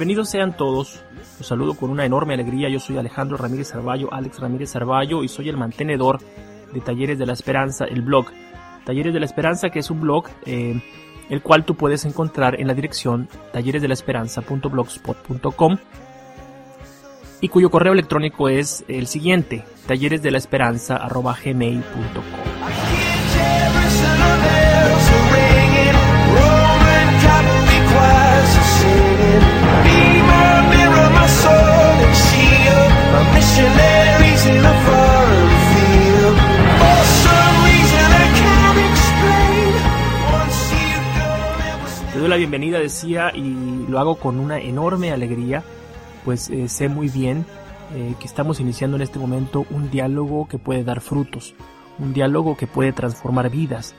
Bienvenidos sean todos. Los saludo con una enorme alegría. Yo soy Alejandro Ramírez Arballo, Alex Ramírez Arballo, y soy el mantenedor de Talleres de la Esperanza, el blog. Talleres de la Esperanza, que es un blog eh, el cual tú puedes encontrar en la dirección talleresdelaesperanza.blogspot.com y cuyo correo electrónico es el siguiente, Te doy la bienvenida, decía, y lo hago con una enorme alegría, pues eh, sé muy bien eh, que estamos iniciando en este momento un diálogo que puede dar frutos, un diálogo que puede transformar vidas,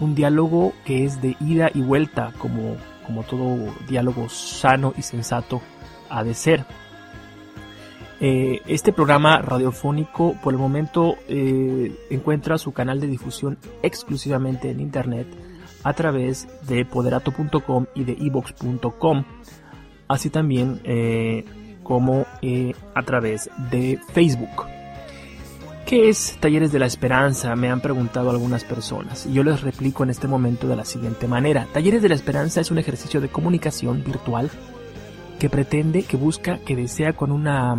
un diálogo que es de ida y vuelta, como, como todo diálogo sano y sensato ha de ser. Eh, este programa radiofónico por el momento eh, encuentra su canal de difusión exclusivamente en internet a través de poderato.com y de evox.com, así también eh, como a través de Facebook. ¿Qué es Talleres de la Esperanza? Me han preguntado algunas personas y yo les replico en este momento de la siguiente manera. Talleres de la Esperanza es un ejercicio de comunicación virtual que pretende, que busca, que desea con una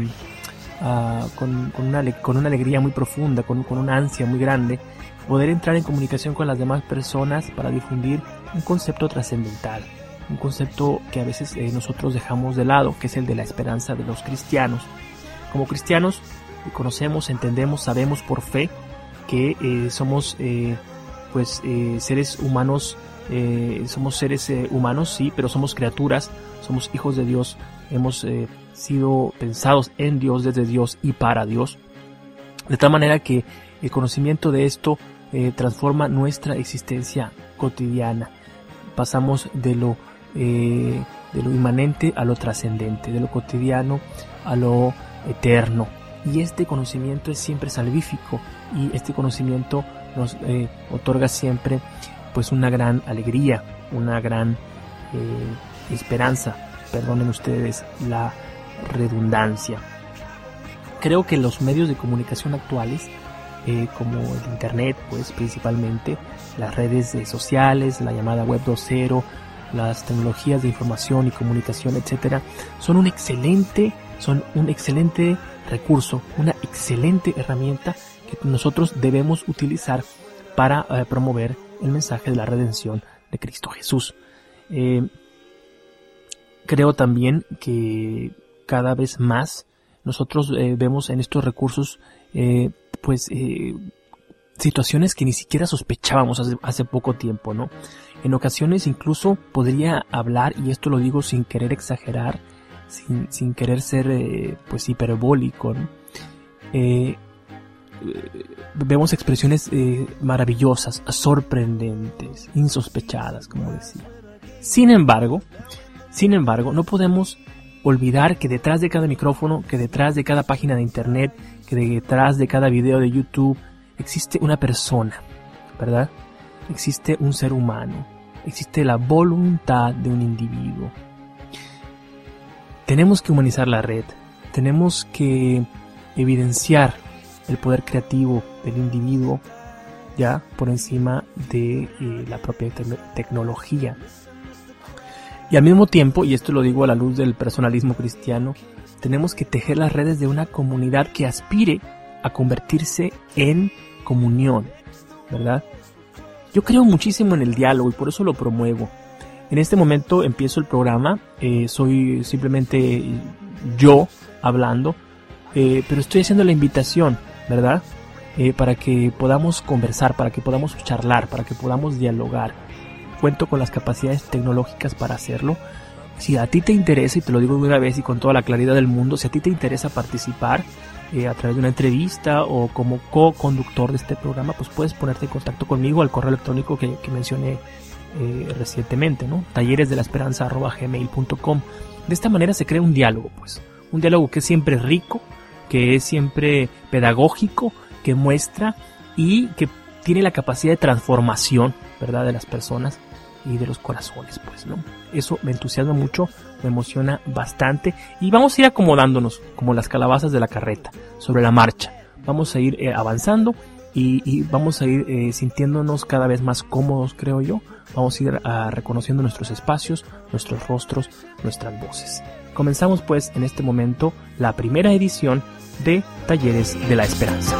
Ah, con, una, con, una, alegría muy profunda, con, con, una ansia muy grande, poder entrar en comunicación con las demás personas para difundir un concepto trascendental, un concepto que a veces eh, nosotros dejamos de lado, que es el de la esperanza de los cristianos. Como cristianos conocemos, entendemos, sabemos por fe que eh, somos eh, pues seres humanos, somos seres humanos, sí, pero somos criaturas, somos hijos de Dios, hemos sido pensados en Dios, desde Dios y para Dios. De tal manera que el conocimiento de esto eh, transforma nuestra existencia cotidiana. Pasamos de lo, eh, de lo inmanente a lo trascendente, de lo cotidiano a lo eterno. Y este conocimiento es siempre salvífico y este conocimiento nos eh, otorga siempre pues una gran alegría, una gran esperanza. Perdonen ustedes la redundancia. Creo que los medios de comunicación actuales, eh, como el Internet, pues principalmente, las redes sociales, la llamada Web 2.0, las tecnologías de información y comunicación, etcétera, son un excelente, son un excelente recurso, una excelente herramienta que nosotros debemos utilizar para eh, promover el mensaje de la redención de Cristo Jesús. Eh, creo también que cada vez más nosotros eh, vemos en estos recursos eh, pues eh, situaciones que ni siquiera sospechábamos hace, poco tiempo, ¿no? En ocasiones incluso podría hablar, y esto lo digo sin querer exagerar, sin, sin querer ser pues hiperbólico, ¿no? vemos expresiones maravillosas, sorprendentes, insospechadas, como decía. Sin embargo, sin embargo, no podemos olvidar que detrás de cada micrófono, que detrás de cada página de internet, que detrás de cada video de YouTube existe una persona, ¿verdad? Existe un ser humano, existe la voluntad de un individuo. Tenemos que humanizar la red, tenemos que evidenciar el poder creativo del individuo ya por encima de eh, la propia tecnología. Y al mismo tiempo, y esto lo digo a la luz del personalismo cristiano, tenemos que tejer las redes de una comunidad que aspire a convertirse en comunión, ¿verdad? Yo creo muchísimo en el diálogo y por eso lo promuevo. En este momento empiezo el programa, eh, soy simplemente yo hablando, eh, pero estoy haciendo la invitación, ¿verdad? Eh, para que podamos conversar, para que podamos charlar, para que podamos dialogar. Cuento con las capacidades tecnológicas para hacerlo. Si a ti te interesa, y te lo digo de una vez y con toda la claridad del mundo, si a ti te interesa participar eh, a través de una entrevista o como co-conductor de este programa, pues puedes ponerte en contacto conmigo al correo electrónico que, mencioné eh, recientemente, ¿no? Talleres de la esperanza gmail.com. De esta manera se crea un diálogo, pues. Un diálogo que es siempre rico, que es siempre pedagógico, que muestra y que tiene la capacidad de transformación, ¿verdad? De las personas y de los corazones, pues, ¿no? Eso me entusiasma mucho, me emociona bastante y vamos a ir acomodándonos como las calabazas de la carreta sobre la marcha. Vamos a ir eh, avanzando y, vamos a ir eh, sintiéndonos cada vez más cómodos, creo yo. Vamos a ir ah, reconociendo nuestros espacios, nuestros rostros, nuestras voces. Comenzamos pues en este momento la primera edición de Talleres de la Esperanza.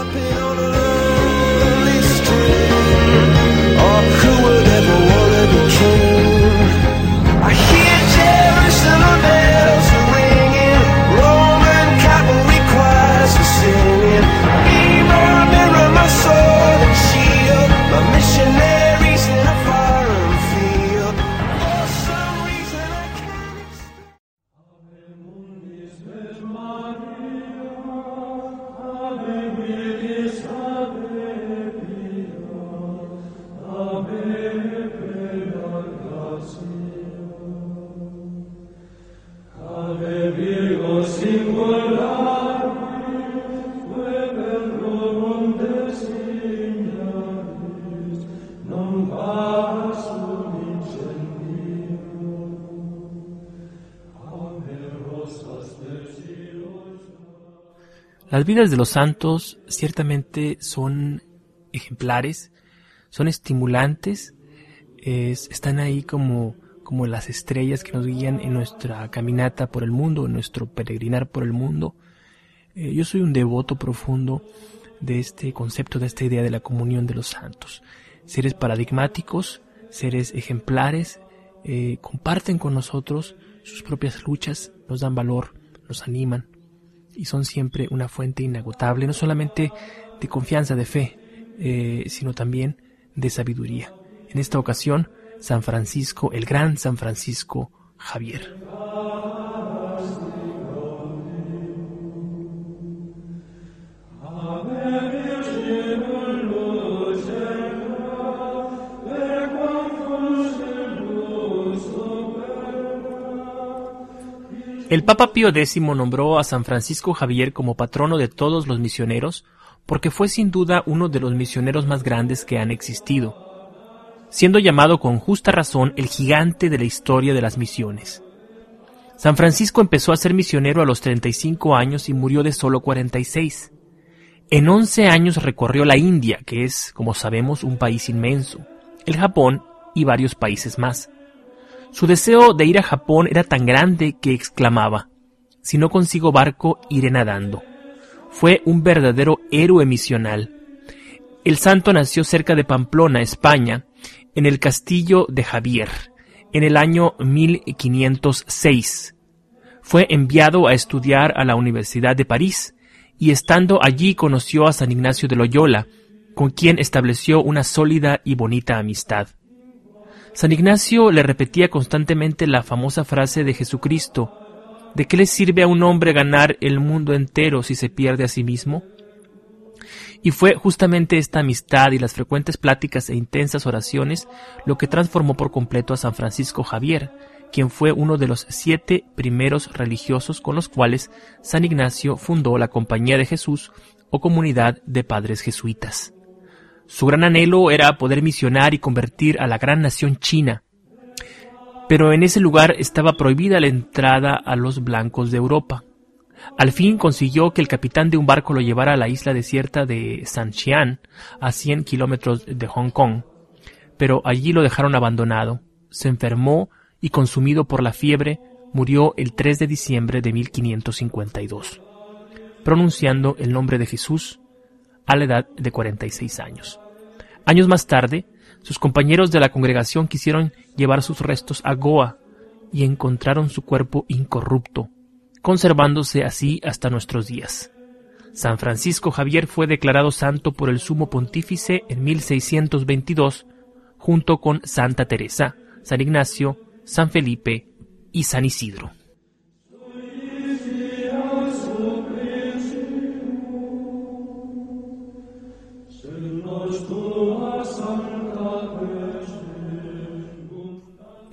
Las vidas de los santos ciertamente son ejemplares, son estimulantes, están ahí como, como las estrellas que nos guían en nuestra caminata por el mundo, en nuestro peregrinar por el mundo. Eh, yo soy un devoto profundo de este concepto, de esta idea de la comunión de los santos. Seres paradigmáticos, seres ejemplares, eh, comparten con nosotros sus propias luchas, nos dan valor, nos animan y son siempre una fuente inagotable, no solamente de confianza, de fe, eh, sino también de sabiduría. En esta ocasión, San Francisco, el gran San Francisco Javier. El Papa Pío X nombró a San Francisco Javier como patrono de todos los misioneros porque fue sin duda uno de los misioneros más grandes que han existido, siendo llamado con justa razón el gigante de la historia de las misiones. San Francisco empezó a ser misionero a los 35 años y murió de solo 46. En 11 años recorrió la India, que es, como sabemos, un país inmenso, el Japón y varios países más. Su deseo de ir a Japón era tan grande que exclamaba, si no consigo barco, iré nadando. Fue un verdadero héroe misional. El santo nació cerca de Pamplona, España, en el castillo de Javier, en el año 1506. Fue enviado a estudiar a la Universidad de París, y estando allí conoció a San Ignacio de Loyola, con quien estableció una sólida y bonita amistad. San Ignacio le repetía constantemente la famosa frase de Jesucristo, ¿de qué le sirve a un hombre ganar el mundo entero si se pierde a sí mismo? Y fue justamente esta amistad y las frecuentes pláticas e intensas oraciones lo que transformó por completo a San Francisco Javier, quien fue uno de los siete primeros religiosos con los cuales San Ignacio fundó la Compañía de Jesús o comunidad de padres jesuitas. Su gran anhelo era poder misionar y convertir a la gran nación china, pero en ese lugar estaba prohibida la entrada a los blancos de Europa. Al fin consiguió que el capitán de un barco lo llevara a la isla desierta de Sanxian, a 100 kilómetros de Hong Kong, pero allí lo dejaron abandonado. Se enfermó y consumido por la fiebre, murió el 3 de diciembre de 1552, pronunciando el nombre de Jesús a la edad de 46 años. Años más tarde, sus compañeros de la congregación quisieron llevar sus restos a Goa y encontraron su cuerpo incorrupto, conservándose así hasta nuestros días. San Francisco Javier fue declarado santo por el sumo pontífice en 1622, junto con Santa Teresa, San Ignacio, San Felipe y San Isidro.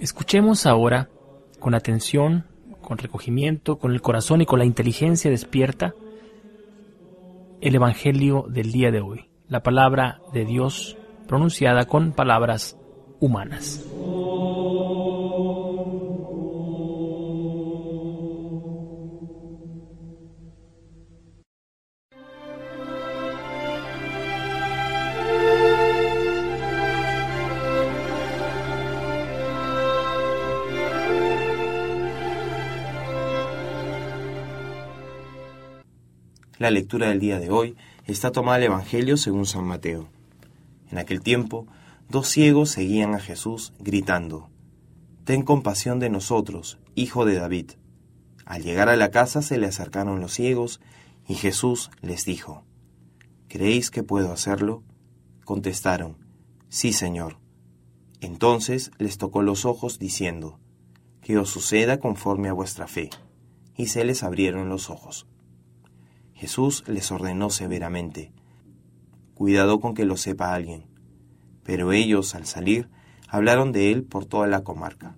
Escuchemos ahora con atención, con recogimiento, con el corazón y con la inteligencia despierta el Evangelio del día de hoy, la palabra de Dios pronunciada con palabras humanas. La lectura del día de hoy está tomada del Evangelio según San Mateo. En aquel tiempo, dos ciegos seguían a Jesús gritando, Ten compasión de nosotros, hijo de David. Al llegar a la casa se le acercaron los ciegos y Jesús les dijo, ¿Creéis que puedo hacerlo? Contestaron, Sí, Señor. Entonces les tocó los ojos diciendo, Que os suceda conforme a vuestra fe. Y se les abrieron los ojos. Jesús les ordenó severamente, Cuidado con que lo sepa alguien. Pero ellos, al salir, hablaron de él por toda la comarca.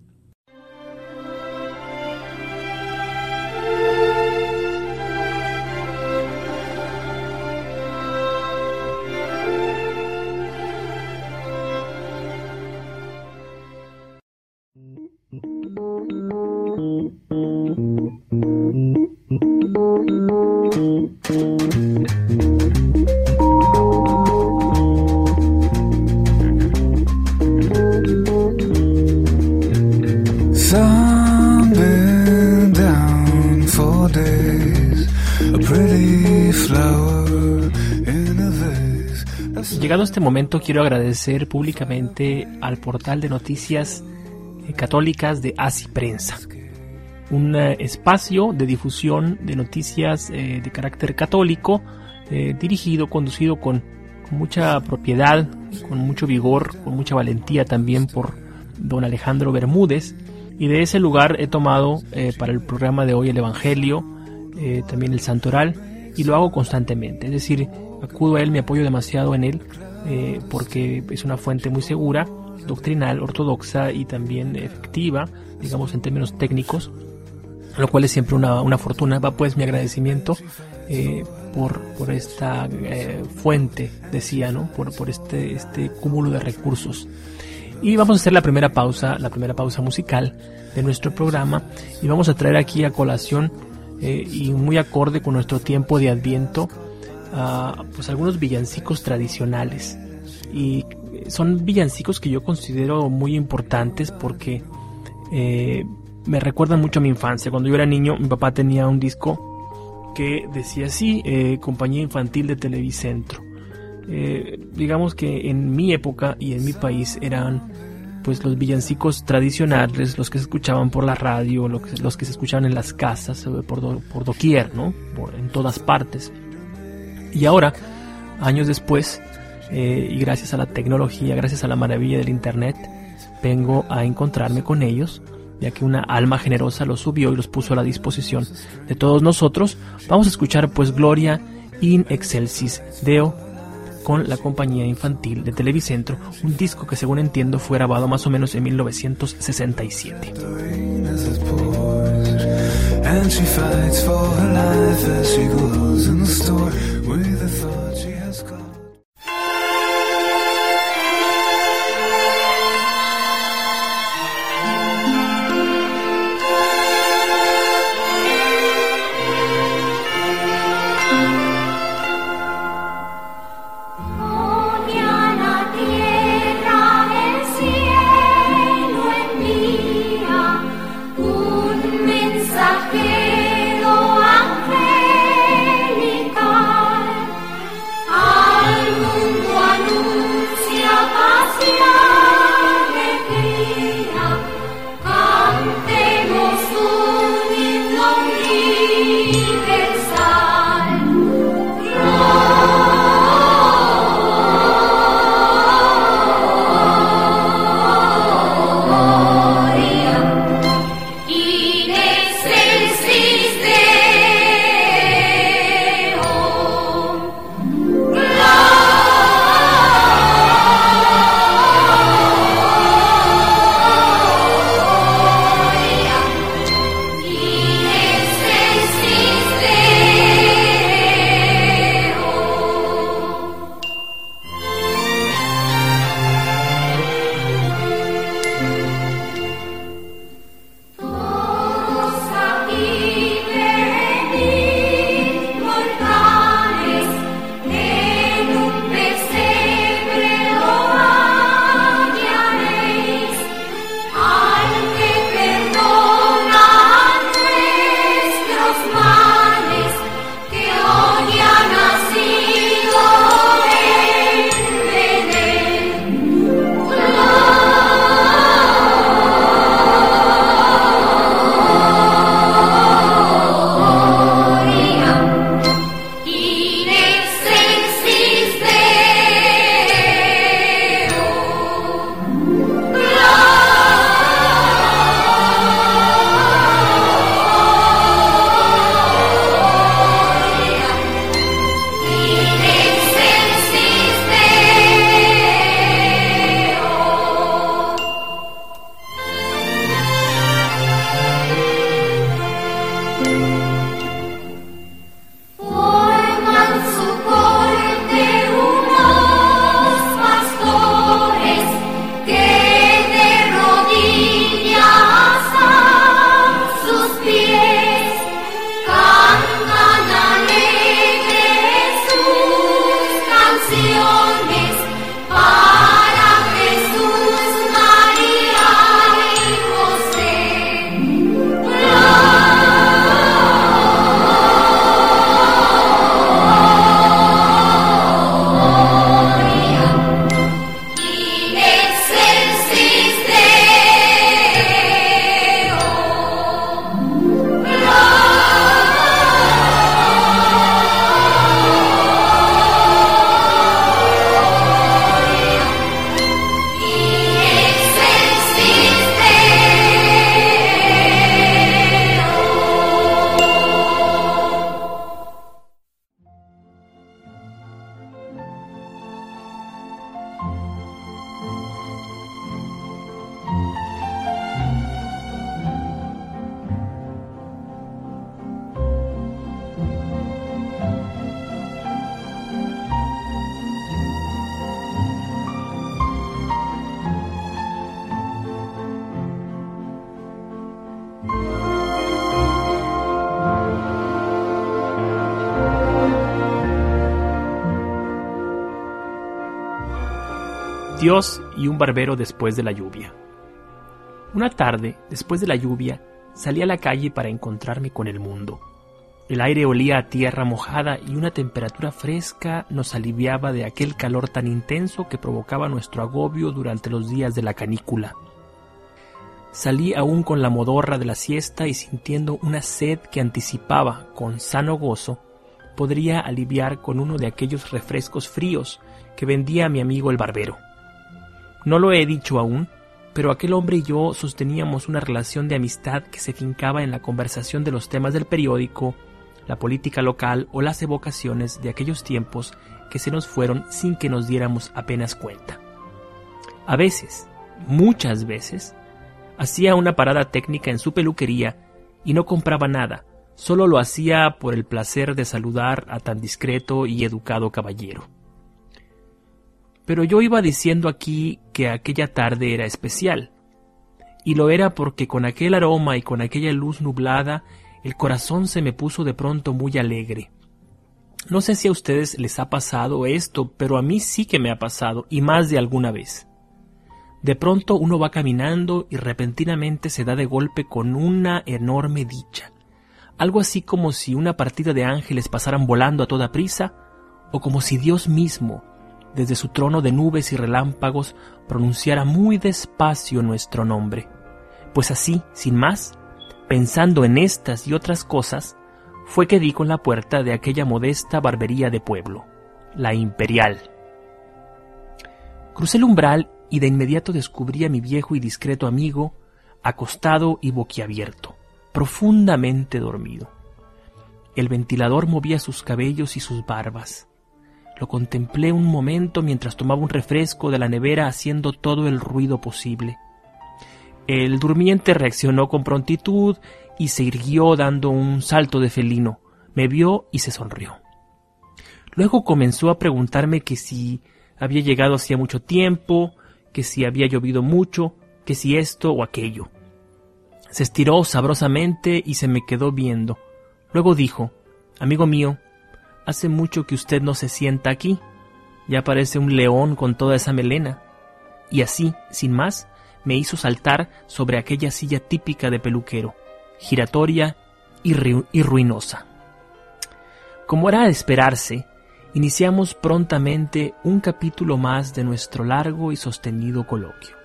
Este momento quiero agradecer públicamente al portal de noticias eh, católicas de ASI Prensa, un eh, espacio de difusión de noticias eh, de carácter católico, dirigido, conducido con, mucha propiedad, con mucho vigor, con mucha valentía también por don Alejandro Bermúdez. Y de ese lugar he tomado para el programa de hoy el Evangelio, también el Santoral, y lo hago constantemente. Es decir, acudo a él, me apoyo demasiado en él, eh, porque es una fuente muy segura, doctrinal, ortodoxa y también efectiva, digamos en términos técnicos, lo cual es siempre una, una fortuna. Va pues mi agradecimiento eh, por, por esta eh, fuente, decía, ¿no? Por, por este, este cúmulo de recursos. Y vamos a hacer la primera pausa, la primera pausa musical de nuestro programa y vamos a traer aquí a colación y muy acorde con nuestro tiempo de adviento pues algunos villancicos tradicionales y son villancicos que yo considero muy importantes porque eh, me recuerdan mucho a mi infancia. Cuando yo era niño, mi papá tenía un disco que decía así, eh, compañía infantil de Televicentro. Eh, digamos que en mi época y en mi país eran pues los villancicos tradicionales, los que se escuchaban por la radio, los que, se escuchaban en las casas, por, por doquier, ¿no? en todas partes. Y ahora, años después, eh, y gracias a la tecnología, gracias a la maravilla del Internet, vengo a encontrarme con ellos, ya que una alma generosa los subió y los puso a la disposición de todos nosotros. Vamos a escuchar pues Gloria in Excelsis Deo con la compañía infantil de Televicentro, un disco que según entiendo fue grabado más o menos en 1967. And she fights for her life as she goes in the store with the thought Dios y un barbero después de la lluvia. Una tarde, después de la lluvia, salí a la calle para encontrarme con el mundo. El aire olía a tierra mojada y una temperatura fresca nos aliviaba de aquel calor tan intenso que provocaba nuestro agobio durante los días de la canícula. Salí aún con la modorra de la siesta y sintiendo una sed que anticipaba, con sano gozo, podría aliviar con uno de aquellos refrescos fríos que vendía mi amigo el barbero. No lo he dicho aún, pero aquel hombre y yo sosteníamos una relación de amistad que se fincaba en la conversación de los temas del periódico, la política local o las evocaciones de aquellos tiempos que se nos fueron sin que nos diéramos apenas cuenta. A veces, muchas veces, hacía una parada técnica en su peluquería y no compraba nada, solo lo hacía por el placer de saludar a tan discreto y educado caballero. Pero yo iba diciendo aquí que aquella tarde era especial. Y lo era porque con aquel aroma y con aquella luz nublada el corazón se me puso de pronto muy alegre. No sé si a ustedes les ha pasado esto, pero a mí sí que me ha pasado, y más de alguna vez. De pronto uno va caminando y repentinamente se da de golpe con una enorme dicha. Algo así como si una partida de ángeles pasaran volando a toda prisa, o como si Dios mismo, desde su trono de nubes y relámpagos, pronunciara muy despacio nuestro nombre. Pues así, sin más, pensando en estas y otras cosas, fue que di con la puerta de aquella modesta barbería de pueblo, la Imperial. Crucé el umbral y de inmediato descubrí a mi viejo y discreto amigo, acostado y boquiabierto, profundamente dormido. El ventilador movía sus cabellos y sus barbas. Lo contemplé un momento mientras tomaba un refresco de la nevera haciendo todo el ruido posible. El durmiente reaccionó con prontitud y se irguió dando un salto de felino. Me vio y se sonrió. Luego comenzó a preguntarme que si había llegado hacía mucho tiempo, que si había llovido mucho, que si esto o aquello. Se estiró sabrosamente y se me quedó viendo. Luego dijo, Amigo mío, Hace mucho que usted no se sienta aquí. Ya parece un león con toda esa melena. Y así, sin más, me hizo saltar sobre aquella silla típica de peluquero, giratoria y, ruinosa. Como era de esperarse, iniciamos prontamente un capítulo más de nuestro largo y sostenido coloquio.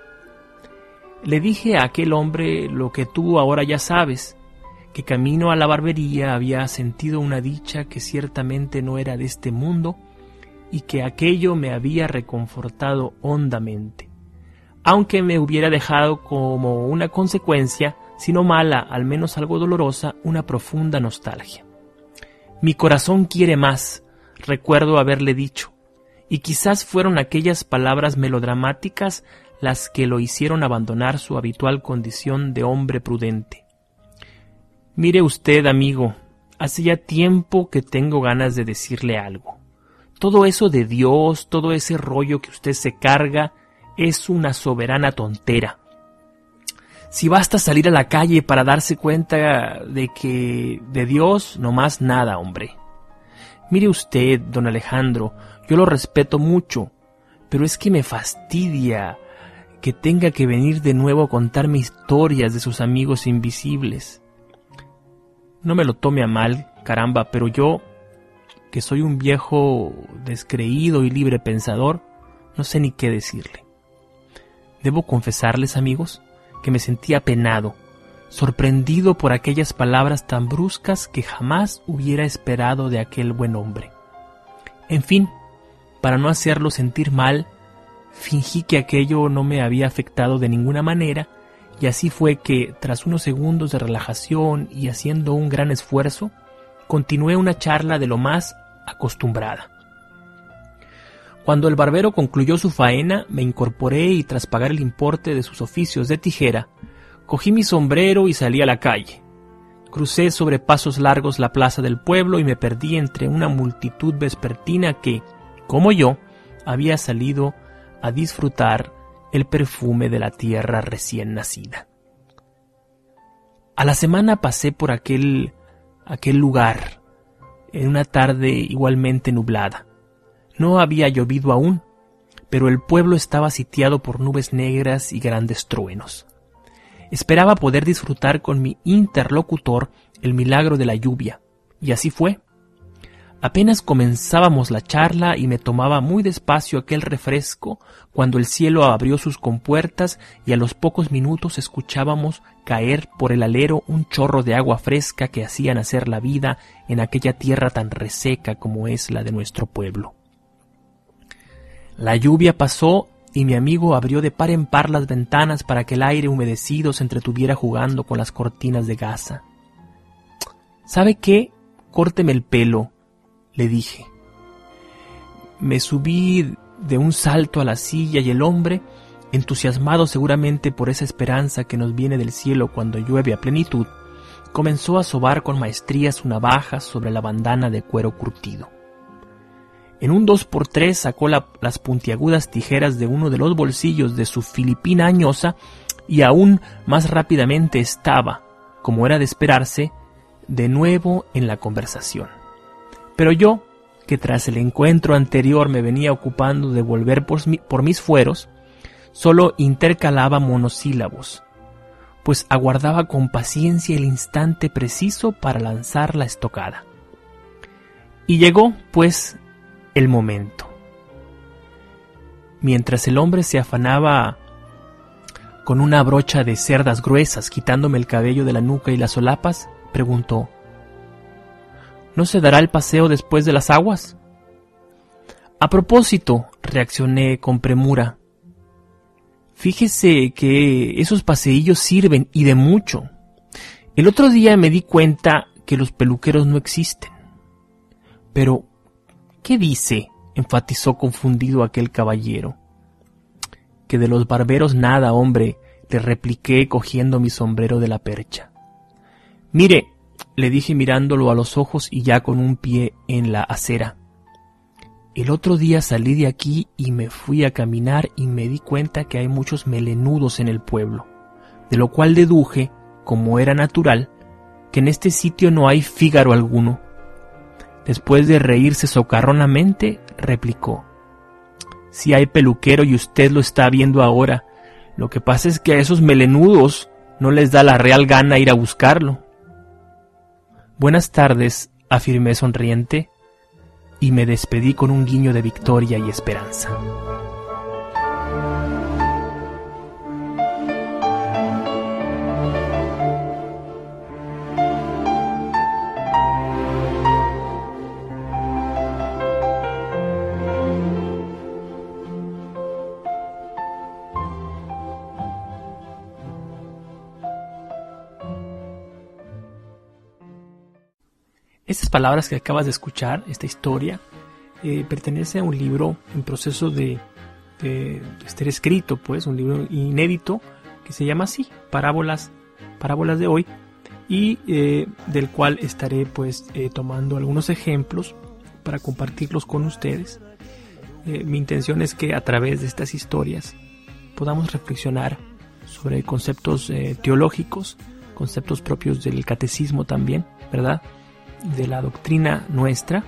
Le dije a aquel hombre lo que tú ahora ya sabes, que camino a la barbería había sentido una dicha que ciertamente no era de este mundo y que aquello me había reconfortado hondamente, aunque me hubiera dejado como una consecuencia, si no mala, al menos algo dolorosa, una profunda nostalgia. Mi corazón quiere más, recuerdo haberle dicho, y quizás fueron aquellas palabras melodramáticas las que lo hicieron abandonar su habitual condición de hombre prudente. Mire usted, amigo, hace ya tiempo que tengo ganas de decirle algo. Todo eso de Dios, todo ese rollo que usted se carga, es una soberana tontera. Si basta salir a la calle para darse cuenta de que de Dios no más nada, hombre. Mire usted, don Alejandro, yo lo respeto mucho, pero es que me fastidia que tenga que venir de nuevo a contarme historias de sus amigos invisibles. No me lo tome a mal, caramba, pero yo, que soy un viejo descreído y libre pensador, no sé ni qué decirle. Debo confesarles, amigos, que me sentía penado, sorprendido por aquellas palabras tan bruscas que jamás hubiera esperado de aquel buen hombre. En fin, para no hacerlo sentir mal, fingí que aquello no me había afectado de ninguna manera y así fue que, tras unos segundos de relajación y haciendo un gran esfuerzo, continué una charla de lo más acostumbrada. Cuando el barbero concluyó su faena, me incorporé y tras pagar el importe de sus oficios de tijera, cogí mi sombrero y salí a la calle. Crucé sobre pasos largos la plaza del pueblo y me perdí entre una multitud vespertina que, como yo, había salido a disfrutar el perfume de la tierra recién nacida. A la semana pasé por aquel, aquel lugar en una tarde igualmente nublada. No había llovido aún, pero el pueblo estaba sitiado por nubes negras y grandes truenos. Esperaba poder disfrutar con mi interlocutor el milagro de la lluvia, y así fue. Apenas comenzábamos la charla y me tomaba muy despacio aquel refresco cuando el cielo abrió sus compuertas y a los pocos minutos escuchábamos caer por el alero un chorro de agua fresca que hacía nacer la vida en aquella tierra tan reseca como es la de nuestro pueblo. La lluvia pasó y mi amigo abrió de par en par las ventanas para que el aire humedecido se entretuviera jugando con las cortinas de gasa. ¿Sabe qué? Córteme el pelo, le dije. Me subí de un salto a la silla y el hombre, entusiasmado seguramente por esa esperanza que nos viene del cielo cuando llueve a plenitud, comenzó a sobar con maestría su navaja sobre la bandana de cuero curtido. En un dos por tres sacó las puntiagudas tijeras de uno de los bolsillos de su filipina añosa y aún más rápidamente estaba, como era de esperarse, de nuevo en la conversación. Pero yo, que tras el encuentro anterior me venía ocupando de volver por, mis fueros, solo intercalaba monosílabos, pues aguardaba con paciencia el instante preciso para lanzar la estocada. Y llegó, pues, el momento. Mientras el hombre se afanaba con una brocha de cerdas gruesas quitándome el cabello de la nuca y las solapas, preguntó ¿No se dará el paseo después de las aguas? A propósito, reaccioné con premura. Fíjese que esos paseillos sirven y de mucho. El otro día me di cuenta que los peluqueros no existen. Pero, ¿qué dice? enfatizó confundido aquel caballero. Que de los barberos nada, hombre, le repliqué cogiendo mi sombrero de la percha. Mire, le dije mirándolo a los ojos y ya con un pie en la acera. El otro día salí de aquí y me fui a caminar y me di cuenta que hay muchos melenudos en el pueblo, de lo cual deduje, como era natural, que en este sitio no hay fígaro alguno. Después de reírse socarronamente, replicó Si hay peluquero y usted lo está viendo ahora, lo que pasa es que a esos melenudos no les da la real gana ir a buscarlo. Buenas tardes, afirmé sonriente, y me despedí con un guiño de victoria y esperanza. Estas palabras que acabas de escuchar, esta historia, eh, pertenece a un libro en proceso de, de, estar escrito, pues, un libro inédito que se llama así, Parábolas, Parábolas de hoy, y eh, del cual estaré pues eh, tomando algunos ejemplos para compartirlos con ustedes. mi intención es que a través de estas historias podamos reflexionar sobre conceptos teológicos, conceptos propios del catecismo también, ¿verdad? De la doctrina nuestra,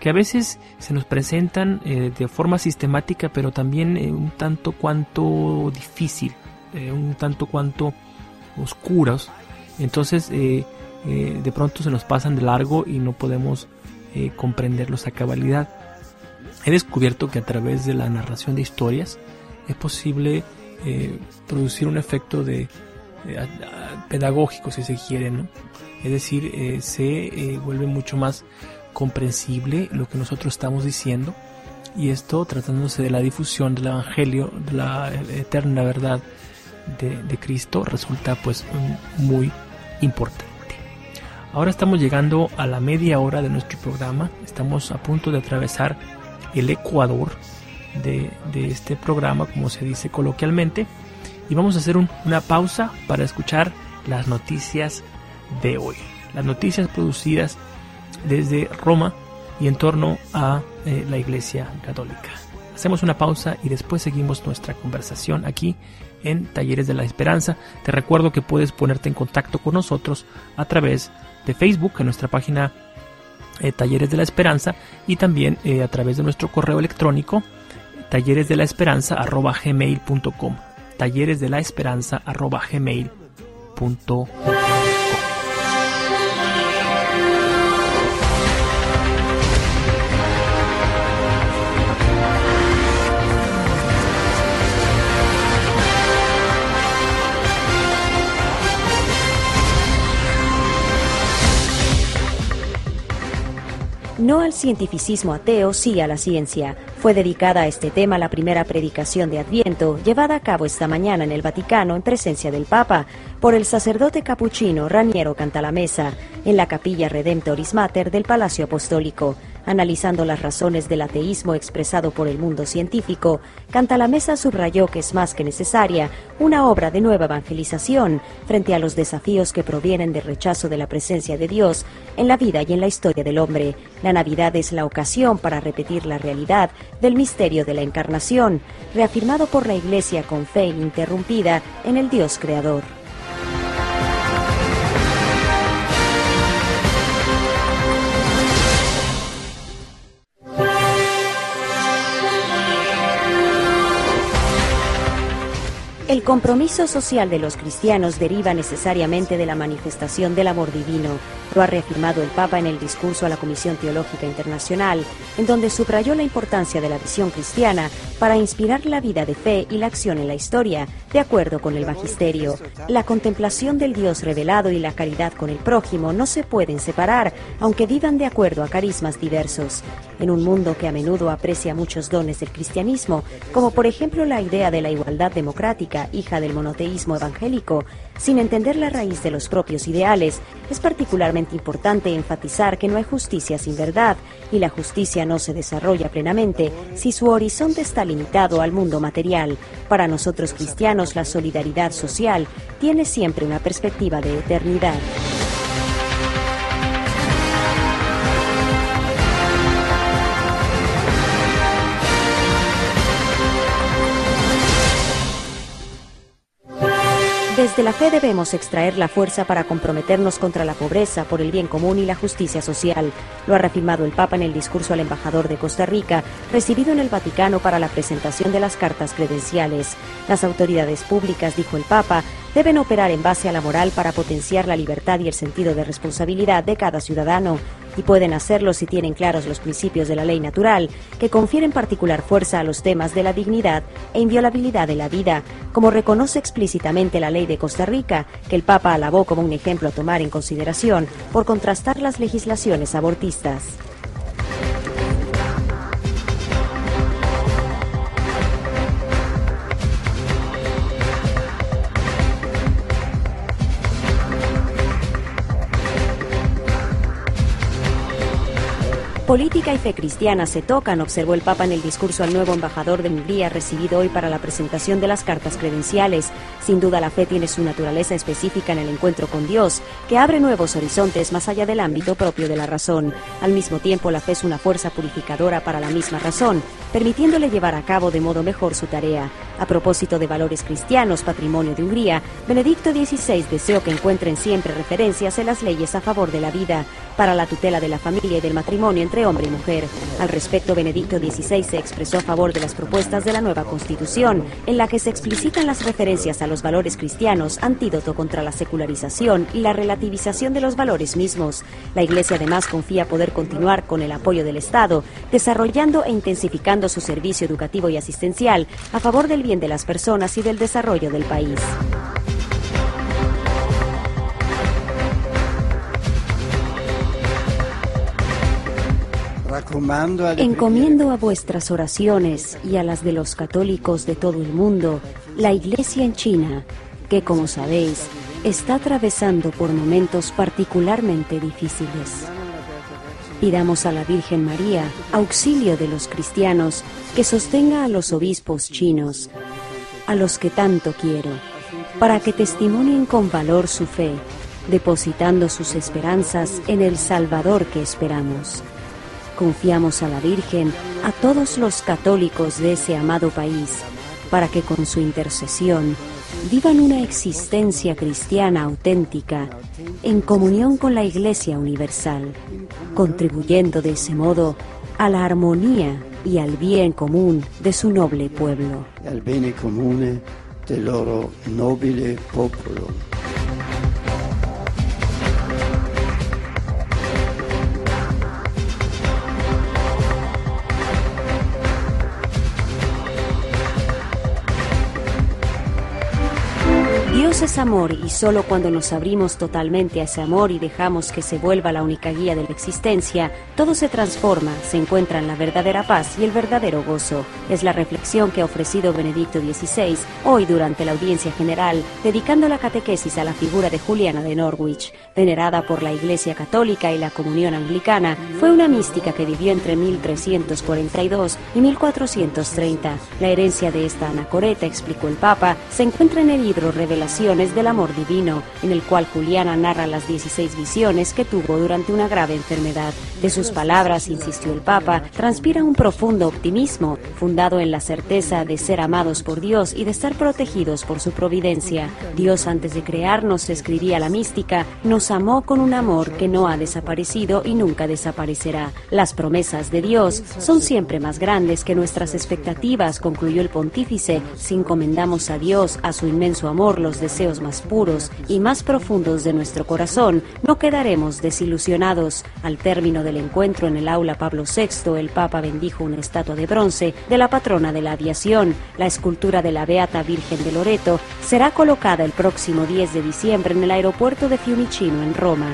que a veces se nos presentan eh, de forma sistemática, pero también eh, un tanto cuanto difícil, eh, un tanto cuanto oscuros. Entonces, de pronto se nos pasan de largo y no podemos comprenderlos a cabalidad. He descubierto que a través de la narración de historias es posible producir un efecto de pedagógico, si se quiere. Es decir, eh, se eh, vuelve mucho más comprensible lo que nosotros estamos diciendo y esto tratándose de la difusión del Evangelio, de la eterna verdad de, Cristo, resulta pues muy importante. Ahora estamos llegando a la media hora de nuestro programa, estamos a punto de atravesar el ecuador de, este programa, como se dice coloquialmente, y vamos a hacer una pausa para escuchar las noticias de hoy. Las noticias producidas desde Roma y en torno a eh, la Iglesia Católica. Hacemos una pausa y después seguimos nuestra conversación aquí en Talleres de la Esperanza. Te recuerdo que puedes ponerte en contacto con nosotros a través de Facebook, en nuestra página eh, Talleres de la Esperanza, y también eh, a través de nuestro correo electrónico talleres de No al cientificismo ateo, sí a la ciencia. Fue dedicada a este tema la primera predicación de Adviento, llevada a cabo esta mañana en el Vaticano en presencia del Papa, por el sacerdote capuchino Raniero Cantalamesa, en la capilla Redemptoris Mater del Palacio Apostólico. Analizando las razones del ateísmo expresado por el mundo científico, Cantalamesa subrayó que es más que necesaria una obra de nueva evangelización frente a los desafíos que provienen del rechazo de la presencia de Dios en la vida y en la historia del hombre. La Navidad es la ocasión para repetir la realidad del misterio de la encarnación, reafirmado por la Iglesia con fe ininterrumpida en el Dios creador. El compromiso social de los cristianos deriva necesariamente de la manifestación del amor divino. Lo ha reafirmado el Papa en el discurso a la Comisión Teológica Internacional, en donde subrayó la importancia de la visión cristiana para inspirar la vida de fe y la acción en la historia, de acuerdo con el Magisterio. La contemplación del Dios revelado y la caridad con el prójimo no se pueden separar, aunque vivan de acuerdo a carismas diversos. En un mundo que a menudo aprecia muchos dones del cristianismo, como por ejemplo la idea de la igualdad democrática, hija del monoteísmo evangélico, sin entender la raíz de los propios ideales, es particularmente importante enfatizar que no hay justicia sin verdad y la justicia no se desarrolla plenamente si su horizonte está limitado al mundo material. Para nosotros cristianos la solidaridad social tiene siempre una perspectiva de eternidad. Desde la fe debemos extraer la fuerza para comprometernos contra la pobreza por el bien común y la justicia social. Lo ha reafirmado el Papa en el discurso al embajador de Costa Rica, recibido en el Vaticano para la presentación de las cartas credenciales. Las autoridades públicas, dijo el Papa, deben operar en base a la moral para potenciar la libertad y el sentido de responsabilidad de cada ciudadano y pueden hacerlo si tienen claros los principios de la ley natural, que confieren particular fuerza a los temas de la dignidad e inviolabilidad de la vida, como reconoce explícitamente la ley de Costa Rica, que el Papa alabó como un ejemplo a tomar en consideración por contrastar las legislaciones abortistas. Política y fe cristiana se tocan, observó el Papa en el discurso al nuevo embajador de Hungría recibido hoy para la presentación de las cartas credenciales. Sin duda la fe tiene su naturaleza específica en el encuentro con Dios, que abre nuevos horizontes más allá del ámbito propio de la razón. Al mismo tiempo la fe es una fuerza purificadora para la misma razón, permitiéndole llevar a cabo de modo mejor su tarea. A propósito de valores cristianos, patrimonio de Hungría, Benedicto XVI deseó que encuentren siempre referencias en las leyes a favor de la vida, para la tutela de la familia y del matrimonio entre hombre y mujer. Al respecto, Benedicto XVI se expresó a favor de las propuestas de la nueva Constitución, en la que se explicitan las referencias a los valores cristianos, antídoto contra la secularización y la relativización de los valores mismos. La Iglesia además confía poder continuar con el apoyo del Estado, desarrollando e intensificando su servicio educativo y asistencial a favor del bien de las personas y del desarrollo del país. Encomiendo a vuestras oraciones y a las de los católicos de todo el mundo la Iglesia en China, que como sabéis está atravesando por momentos particularmente difíciles. Pidamos a la Virgen María, auxilio de los cristianos, que sostenga a los obispos chinos, a los que tanto quiero, para que testimonien con valor su fe, depositando sus esperanzas en el Salvador que esperamos. Confiamos a la Virgen, a todos los católicos de ese amado país, para que con su intercesión vivan una existencia cristiana auténtica en comunión con la Iglesia Universal, contribuyendo de ese modo a la armonía y al bien común de su noble pueblo. Al bene comune del loro nobile popolo. Es amor y solo cuando nos abrimos totalmente a ese amor y dejamos que se vuelva la única guía de la existencia, todo se transforma, se encuentra en la verdadera paz y el verdadero gozo. Es la reflexión que ha ofrecido Benedicto XVI hoy durante la audiencia general, dedicando la catequesis a la figura de Juliana de Norwich, venerada por la Iglesia Católica y la Comunión Anglicana. Fue una mística que vivió entre 1342 y 1430. La herencia de esta anacoreta, explicó el Papa, se encuentra en el libro Revelación del amor divino, en el cual Juliana narra las 16 visiones que tuvo durante una grave enfermedad. De sus palabras, insistió el Papa, transpira un profundo optimismo, fundado en la certeza de ser amados por Dios y de estar protegidos por su providencia. Dios antes de crearnos, escribía la mística, nos amó con un amor que no ha desaparecido y nunca desaparecerá. Las promesas de Dios son siempre más grandes que nuestras expectativas, concluyó el pontífice, si encomendamos a Dios, a su inmenso amor, los deseos más puros y más profundos de nuestro corazón, no quedaremos desilusionados. Al término del encuentro en el aula Pablo VI, el Papa bendijo una estatua de bronce de la patrona de la aviación. La escultura de la Beata Virgen de Loreto será colocada el próximo 10 de diciembre en el aeropuerto de Fiumicino, en Roma.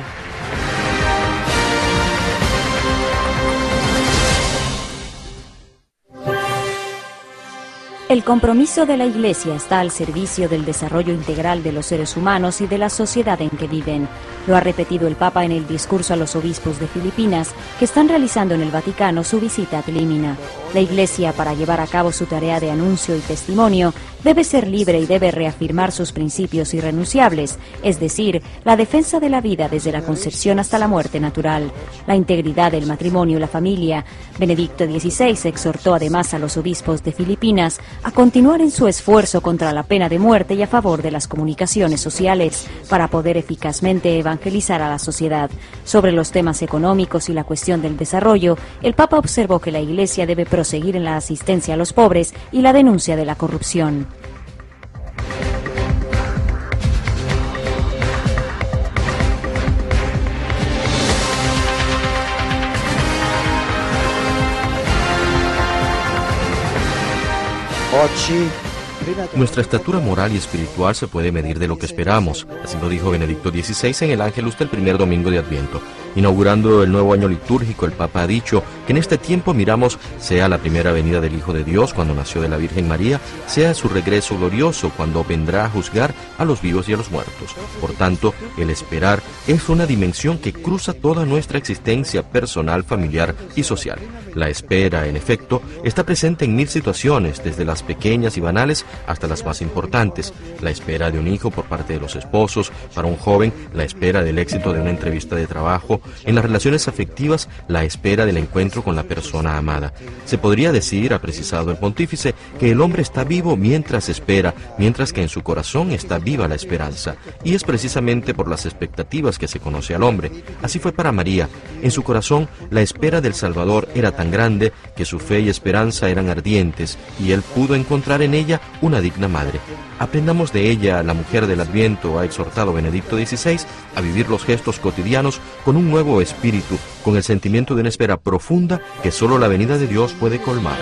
El compromiso de la Iglesia está al servicio del desarrollo integral de los seres humanos y de la sociedad en que viven. Lo ha repetido el Papa en el discurso a los obispos de Filipinas que están realizando en el Vaticano su visita a Tlimina. La Iglesia, para llevar a cabo su tarea de anuncio y testimonio, debe ser libre y debe reafirmar sus principios irrenunciables, es decir, la defensa de la vida desde la concepción hasta la muerte natural, la integridad del matrimonio y la familia. Benedicto XVI exhortó además a los obispos de Filipinas a continuar en su esfuerzo contra la pena de muerte y a favor de las comunicaciones sociales para poder eficazmente evangelizar a la sociedad. Sobre los temas económicos y la cuestión del desarrollo, el Papa observó que la Iglesia debe proseguir en la asistencia a los pobres y la denuncia de la corrupción. Nuestra estatura moral y espiritual se puede medir de lo que esperamos, así lo dijo Benedicto XVI en el Ángelus del primer domingo de Adviento. Inaugurando el nuevo año litúrgico, el Papa ha dicho que en este tiempo miramos sea la primera venida del Hijo de Dios cuando nació de la Virgen María, sea su regreso glorioso cuando vendrá a juzgar a los vivos y a los muertos. Por tanto, el esperar es una dimensión que cruza toda nuestra existencia personal, familiar y social. La espera, en efecto, está presente en mil situaciones, desde las pequeñas y banales hasta las más importantes. La espera de un hijo por parte de los esposos, para un joven, la espera del éxito de una entrevista de trabajo, en las relaciones afectivas, la espera del encuentro con la persona amada. Se podría decir, ha precisado el pontífice, que el hombre está vivo mientras espera, mientras que en su corazón está viva la esperanza. Y es precisamente por las expectativas que se conoce al hombre. Así fue para María. En su corazón, la espera del Salvador era tan grande que su fe y esperanza eran ardientes, y él pudo encontrar en ella una digna madre. Aprendamos de ella, la mujer del Adviento, ha exhortado Benedicto XVI a vivir los gestos cotidianos con un nuevo espíritu, con el sentimiento de una espera profunda que solo la venida de Dios puede colmar.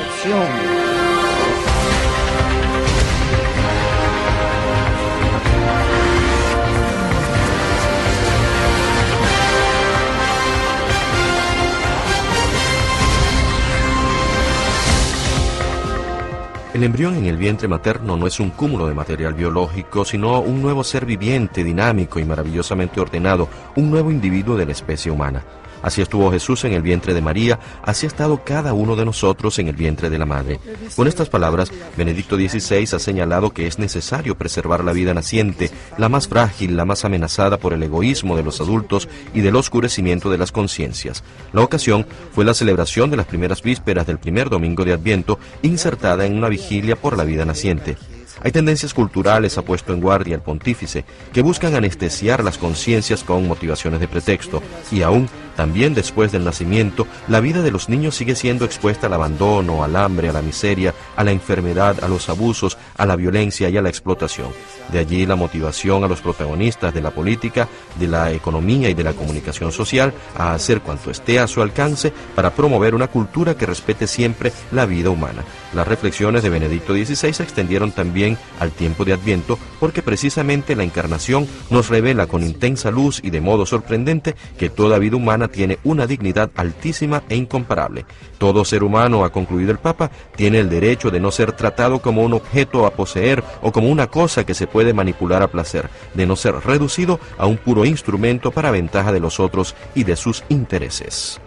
El embrión en el vientre materno no es un cúmulo de material biológico, sino un nuevo ser viviente, dinámico y maravillosamente ordenado, un nuevo individuo de la especie humana. Así estuvo Jesús en el vientre de María, así ha estado cada uno de nosotros en el vientre de la Madre. Con estas palabras, Benedicto XVI ha señalado que es necesario preservar la vida naciente, la más frágil, la más amenazada por el egoísmo de los adultos y del oscurecimiento de las conciencias. La ocasión fue la celebración de las primeras vísperas del primer domingo de Adviento, insertada en una vigilia por la vida naciente. Hay tendencias culturales, ha puesto en guardia el pontífice, que buscan anestesiar las conciencias con motivaciones de pretexto, y aún, también después del nacimiento, la vida de los niños sigue siendo expuesta al abandono, al hambre, a la miseria, a la enfermedad, a los abusos, a la violencia y a la explotación. De allí la motivación a los protagonistas de la política, de la economía y de la comunicación social a hacer cuanto esté a su alcance para promover una cultura que respete siempre la vida humana. Las reflexiones de Benedicto XVI se extendieron también al tiempo de Adviento porque precisamente la encarnación nos revela con intensa luz y de modo sorprendente que toda vida humana tiene una dignidad altísima e incomparable. Todo ser humano, ha concluido el Papa, tiene el derecho de no ser tratado como un objeto a poseer o como una cosa que se puede manipular a placer, de no ser reducido a un puro instrumento para ventaja de los otros y de sus intereses.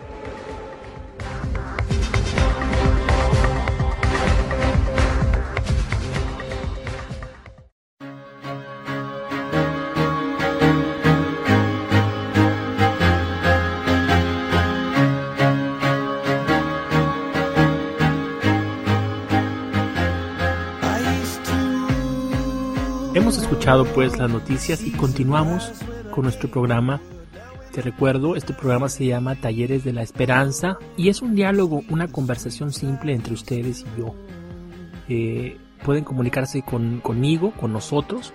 Hemos escuchado pues las noticias y continuamos con nuestro programa. Te recuerdo, este programa se llama Talleres de la Esperanza y es un diálogo, una conversación simple entre ustedes y yo. Eh, pueden comunicarse con, conmigo, con nosotros,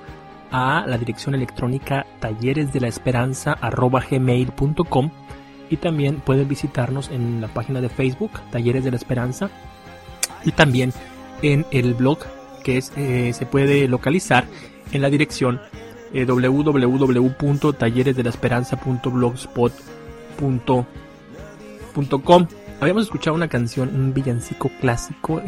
a la dirección electrónica talleresdelaesperanza.gmail.com y también pueden visitarnos en la página de Facebook Talleres de la Esperanza y también en el blog que eh, se puede localizar en la dirección eh, www.talleresdelasperanza.blogspot.com. Habíamos escuchado una canción, un villancico clásico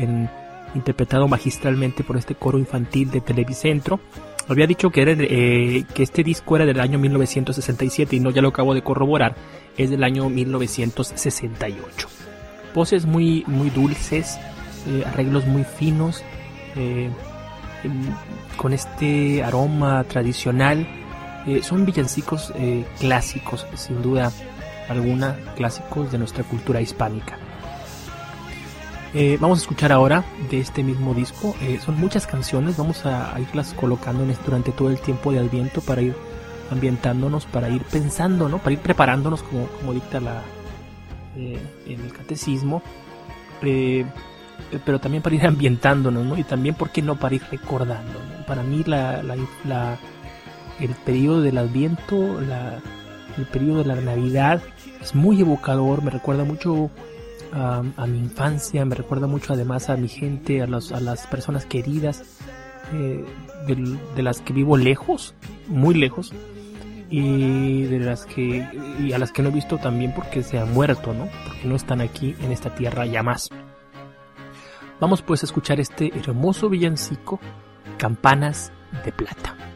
interpretado magistralmente por este coro infantil de Televicentro. Había dicho que, era, eh, que este disco era del año 1967 y no, ya lo acabo de corroborar, es del año 1968. Voces muy, muy dulces, eh, arreglos muy finos, eh, con este aroma tradicional. Eh, son villancicos eh, clásicos, sin duda alguna, clásicos de nuestra cultura hispánica. vamos a escuchar ahora de este mismo disco. son muchas canciones, vamos a, irlas colocando durante todo el tiempo de Adviento para ir ambientándonos, para ir pensando, ¿no? para ir preparándonos como, como dicta la, el catecismo. Pero también para ir ambientándonos, ¿no? Y también, ¿por qué no para ir recordando? Para mí la, la, el periodo del Adviento, la, el periodo de la Navidad es muy evocador, me recuerda mucho a, mi infancia, me recuerda mucho además a mi gente, a, los, a las personas queridas, eh, de, de, las que vivo lejos, muy lejos, y de las que y a las que no he visto también porque se han muerto, ¿no? Porque no están aquí en esta tierra ya más. Vamos pues a escuchar este hermoso villancico, Campanas de Plata.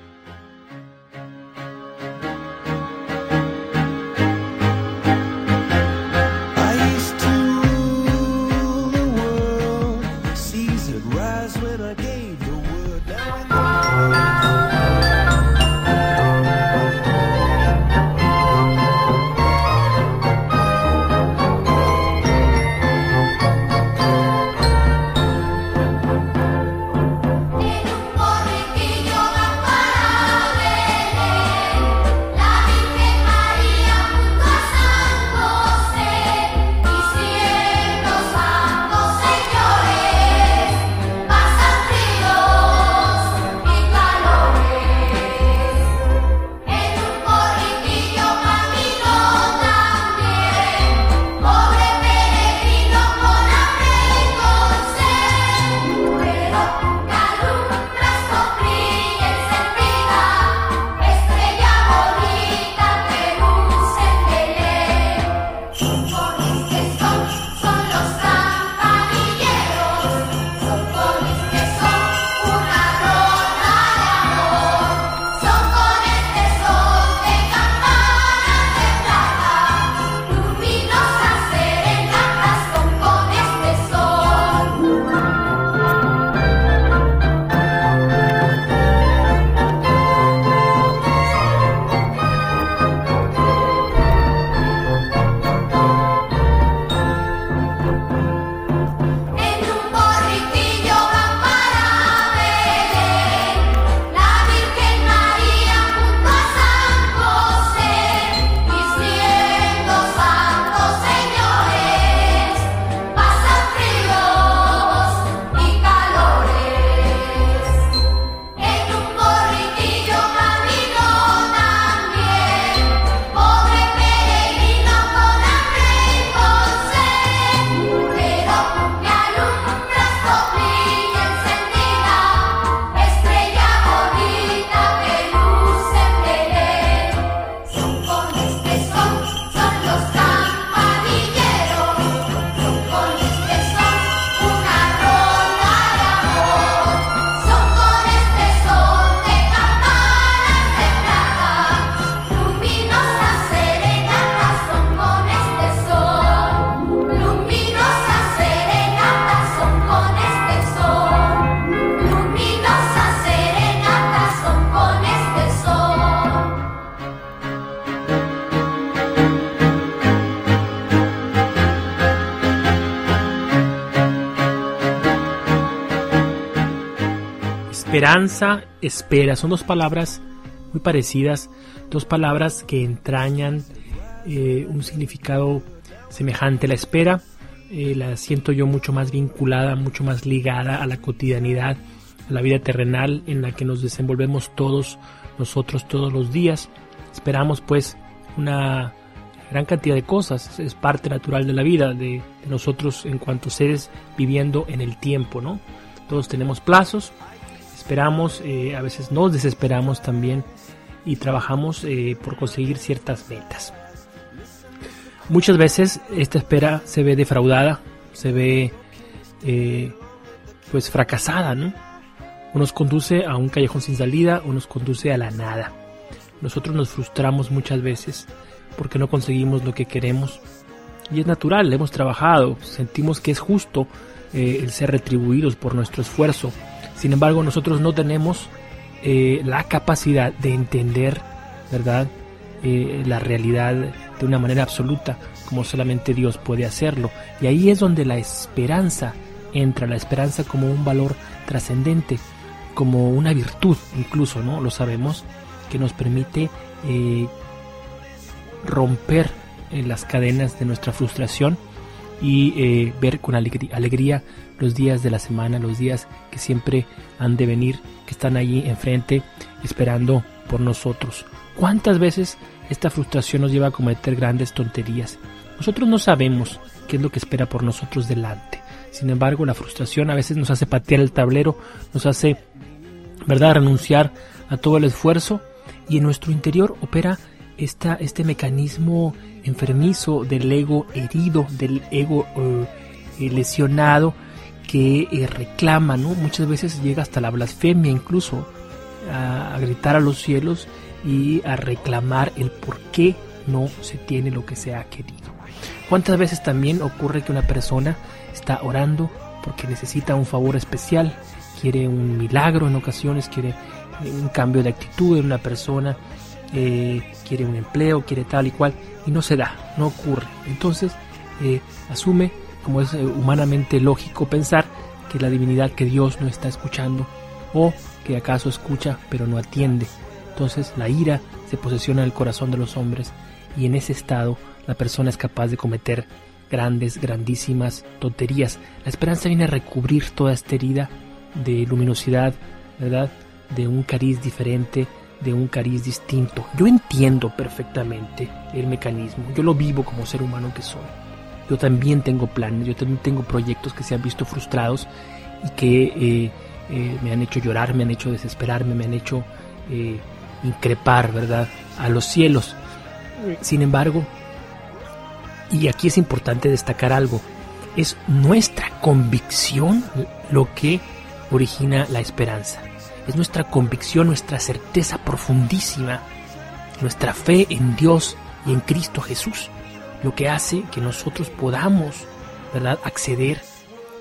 Esperanza, espera, son dos palabras muy parecidas, dos palabras que entrañan eh, un significado semejante. La espera eh, la siento yo mucho más vinculada, mucho más ligada a la cotidianidad, a la vida terrenal en la que nos desenvolvemos todos nosotros todos los días. Esperamos pues una gran cantidad de cosas, es parte natural de la vida de, nosotros en cuanto seres viviendo en el tiempo, ¿no? Todos tenemos plazos, esperamos, eh, a veces nos desesperamos también y trabajamos eh, por conseguir ciertas metas. Muchas veces esta espera se ve defraudada, se ve eh, pues fracasada, ¿no? O nos conduce a un callejón sin salida o nos conduce a la nada. Nosotros nos frustramos muchas veces porque no conseguimos lo que queremos. Y es natural, hemos trabajado, sentimos que es justo el ser retribuidos por nuestro esfuerzo. Sin embargo, nosotros no tenemos eh, la capacidad de entender, ¿verdad? Eh, la realidad de una manera absoluta, como solamente Dios puede hacerlo. Y ahí es donde la esperanza entra, la esperanza como un valor trascendente, como una virtud, incluso, ¿no? Lo sabemos, que nos permite romper eh, las cadenas de nuestra frustración y eh, ver con alegría los días de la semana, los días que siempre han de venir, que están allí enfrente esperando por nosotros. ¿Cuántas veces esta frustración nos lleva a cometer grandes tonterías? Nosotros no sabemos qué es lo que espera por nosotros delante. Sin embargo, la frustración a veces nos hace patear el tablero, nos hace, ¿verdad?, renunciar a todo el esfuerzo y en nuestro interior opera esta, este mecanismo enfermizo del ego herido, del ego eh, lesionado que eh, reclama, ¿no? Muchas veces llega hasta la blasfemia incluso, a, gritar a los cielos y a reclamar el por qué no se tiene lo que se ha querido. ¿Cuántas veces también ocurre que una persona está orando porque necesita un favor especial, quiere un milagro en ocasiones, quiere un cambio de actitud en una persona, eh, quiere un empleo, quiere tal y cual, y no se da, no ocurre. Entonces eh, asume, como es eh, humanamente lógico pensar, que la divinidad, que Dios no está escuchando, o que acaso escucha pero no atiende. Entonces la ira se posesiona en el corazón de los hombres y en ese estado la persona es capaz de cometer grandes, grandísimas tonterías. La esperanza viene a recubrir toda esta herida de luminosidad, ¿verdad? De un cariz diferente, de un cariz distinto. Yo entiendo perfectamente el mecanismo, yo lo vivo como ser humano que soy. Yo también tengo planes, yo también tengo proyectos que se han visto frustrados y que eh, eh, me han hecho llorar, me han hecho desesperarme, me han hecho eh, increpar, ¿verdad?, a los cielos. Sin embargo, y aquí es importante destacar algo, es nuestra convicción lo que origina la esperanza es nuestra convicción, nuestra certeza profundísima, nuestra fe en Dios y en Cristo Jesús, lo que hace que nosotros podamos, ¿verdad?, acceder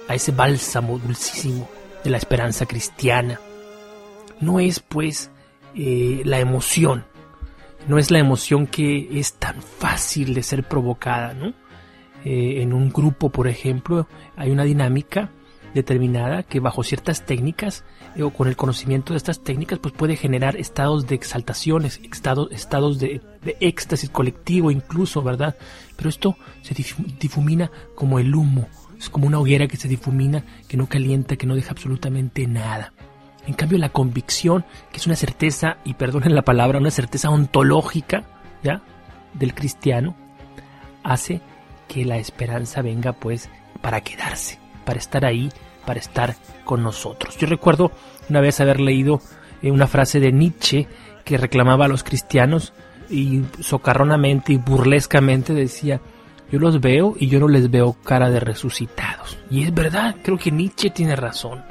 a ese bálsamo dulcísimo de la esperanza cristiana. No es pues eh, la emoción, no es la emoción que es tan fácil de ser provocada, ¿no? Eh, en un grupo, por ejemplo, hay una dinámica determinada que bajo ciertas técnicas eh, o con el conocimiento de estas técnicas pues puede generar estados de exaltaciones, estados, estados de, éxtasis colectivo incluso, ¿verdad? Pero esto se difumina como el humo, es como una hoguera que se difumina, que no calienta, que no deja absolutamente nada. En cambio la convicción, que es una certeza, y perdonen la palabra, una certeza ontológica, ¿ya? Del cristiano, hace que la esperanza venga pues para quedarse para estar ahí, para estar con nosotros. Yo recuerdo una vez haber leído eh, una frase de Nietzsche que reclamaba a los cristianos y socarronamente y burlescamente decía, yo los veo y yo no les veo cara de resucitados. Y es verdad, creo que Nietzsche tiene razón.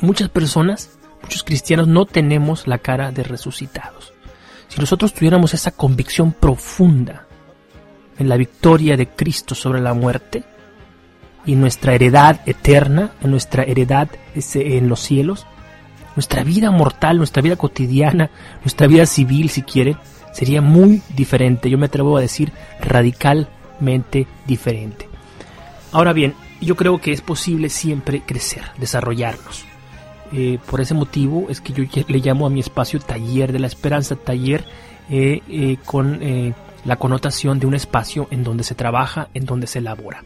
Muchas personas, muchos cristianos no tenemos la cara de resucitados. Si nosotros tuviéramos esa convicción profunda en la victoria de Cristo sobre la muerte, y nuestra heredad eterna, en nuestra heredad en los cielos, nuestra vida mortal, nuestra vida cotidiana, nuestra vida civil, si quiere, sería muy diferente. Yo me atrevo a decir radicalmente diferente. Ahora bien, yo creo que es posible siempre crecer, desarrollarnos. Eh, por ese motivo es que yo le llamo a mi espacio taller de la esperanza, taller eh, eh, con la connotación de un espacio en donde se trabaja, en donde se elabora.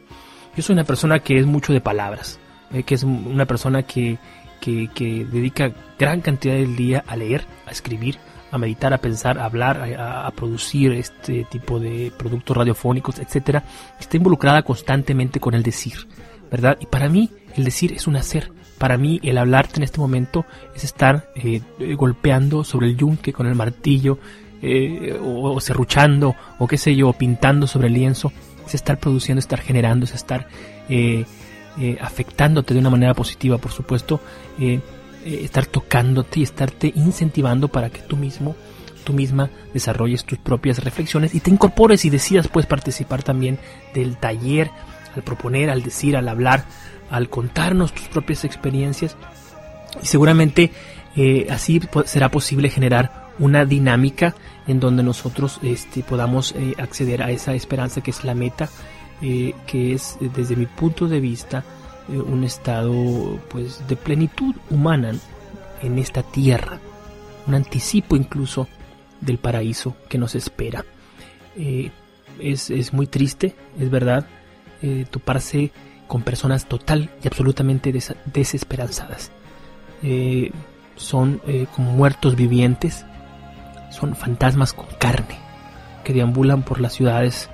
Yo soy una persona que es mucho de palabras, que es una persona que, que, dedica gran cantidad del día a leer, a escribir, a meditar, a pensar, a hablar, a, producir este tipo de productos radiofónicos, etcétera, está involucrada constantemente con el decir, ¿verdad? Y para mí el decir es un hacer. Para mí el hablarte en este momento es estar eh, golpeando sobre el yunque con el martillo, eh, o, serruchando, o qué sé yo, pintando sobre el lienzo. Es estar produciendo, estar generando, es estar eh, afectándote de una manera positiva, por supuesto. estar tocándote y estarte incentivando para que tú mismo tú misma desarrolles tus propias reflexiones y te incorpores y decidas pues participar también del taller al proponer, al decir, al hablar, al contarnos tus propias experiencias y seguramente eh, así será posible generar una dinámica en donde nosotros este, podamos eh, acceder a esa esperanza que es la meta, eh, que es desde mi punto de vista un estado pues de plenitud humana en esta tierra, un anticipo incluso del paraíso que nos espera. Es, es, muy triste, es verdad, toparse con personas total y absolutamente desesperanzadas. Eh, son eh, como muertos vivientes, son fantasmas con carne, que deambulan por las ciudades,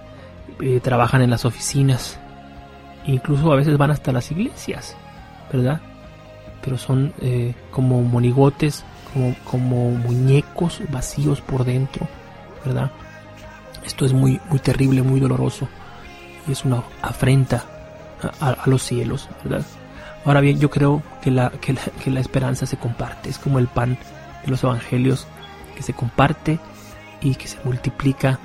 eh, trabajan en las oficinas, incluso a veces van hasta las iglesias, ¿verdad? Pero son como monigotes, como, como muñecos vacíos por dentro, ¿verdad? Esto es muy, muy terrible, muy doloroso y es una afrenta a, los cielos, ¿verdad? Ahora bien, yo creo que la, que la, esperanza se comparte, es como el pan de los evangelios que se comparte y que se multiplica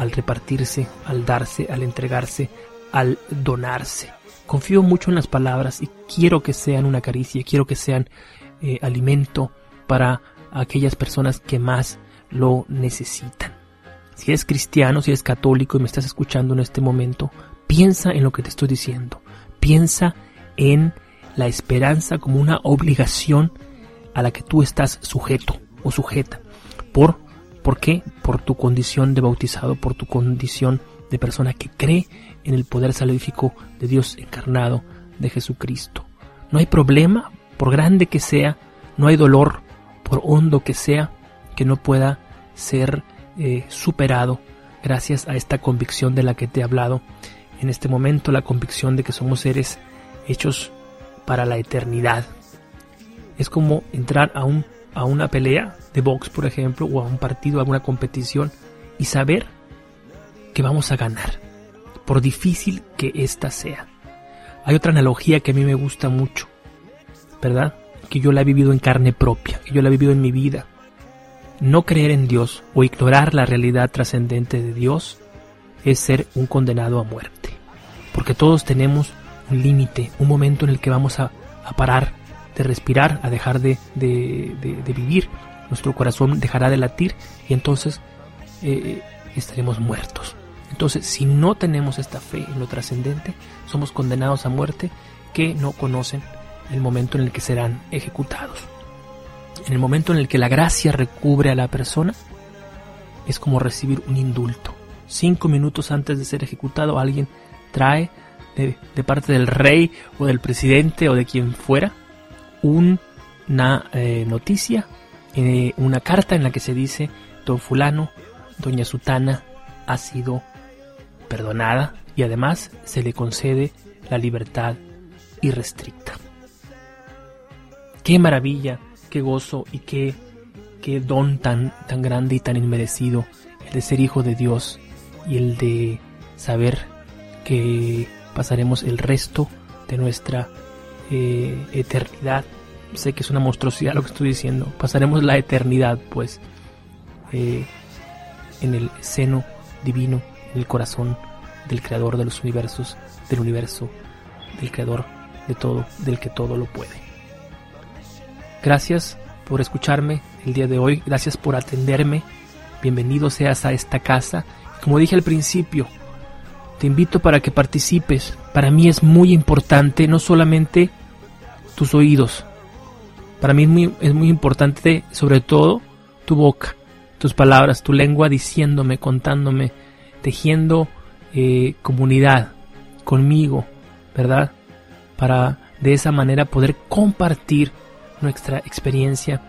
al repartirse, al darse, al entregarse, al donarse. Confío mucho en las palabras y quiero que sean una caricia, quiero que sean eh, alimento para aquellas personas que más lo necesitan. Si eres cristiano, si eres católico y me estás escuchando en este momento, Piensa en lo que te estoy diciendo. Piensa en la esperanza como una obligación a la que tú estás sujeto o sujeta. ¿Por, ¿Por qué? Por tu condición de bautizado, por tu condición de persona que cree en el poder salvífico de Dios encarnado, de Jesucristo. No hay problema, por grande que sea, no hay dolor, por hondo que sea, que no pueda ser eh, superado gracias a esta convicción de la que te he hablado en este momento la convicción de que somos seres hechos para la eternidad. Es como entrar a, un, a una pelea de box, por ejemplo, o a un partido, a una competición, y saber que vamos a ganar, por difícil que ésta sea. Hay otra analogía que a mí me gusta mucho, ¿verdad? Que yo la he vivido en carne propia, que yo la he vivido en mi vida. No creer en Dios o ignorar la realidad trascendente de Dios es ser un condenado a muerte. Porque todos tenemos un límite, un momento en el que vamos a, parar de respirar, a dejar de, vivir. Nuestro corazón dejará de latir y entonces eh, estaremos muertos. Entonces, si no tenemos esta fe en lo trascendente, somos condenados a muerte que no conocen el momento en el que serán ejecutados. En el momento en el que la gracia recubre a la persona, es como recibir un indulto cinco minutos antes de ser ejecutado, alguien trae de, parte del rey o del presidente o de quien fuera una eh, noticia, eh, una carta en la que se dice, don fulano, doña Sutana ha sido perdonada y además se le concede la libertad irrestricta. Qué maravilla, qué gozo y qué, qué don tan, tan grande y tan inmerecido el de ser hijo de Dios y el de saber que pasaremos el resto de nuestra eh, eternidad. Sé que es una monstruosidad lo que estoy diciendo. Pasaremos la eternidad, pues, eh, en el seno divino, en el corazón del creador de los universos, del universo, del creador de todo, del que todo lo puede. Gracias por escucharme el día de hoy, gracias por atenderme. Bienvenido seas a esta casa como dije al principio, te invito para que participes. Para mí es muy importante no solamente tus oídos, Para mí es muy, es muy importante, sobre todo, tu boca, tus palabras, tu lengua diciéndome, contándome, tejiendo eh, comunidad conmigo, ¿verdad? Para de esa manera poder compartir nuestra experiencia